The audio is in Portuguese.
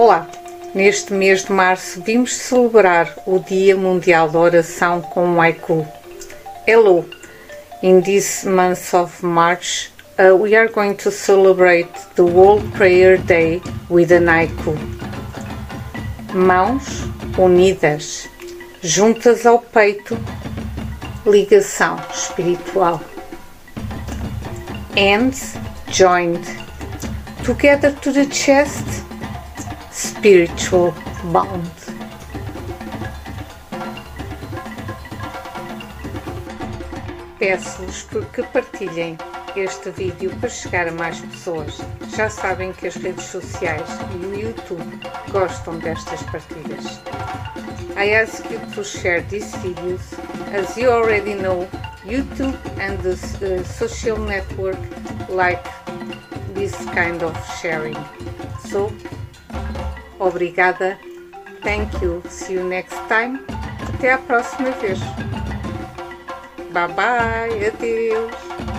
Olá! Neste mês de março vimos celebrar o Dia Mundial da Oração com um haiku. Hello! In this month of March, uh, we are going to celebrate the World Prayer Day with an haiku. Mãos unidas, juntas ao peito, ligação espiritual. Hands joined, together to the chest, spiritual bond. Peço-vos que partilhem este vídeo para chegar a mais pessoas. Já sabem que as redes sociais e o YouTube gostam destas partilhas. I ask you to share these videos. As you already know, YouTube and the uh, social network like this kind of sharing. So, obrigada. Thank you. See you next time. Até a próxima vez. Bye bye. Adeus.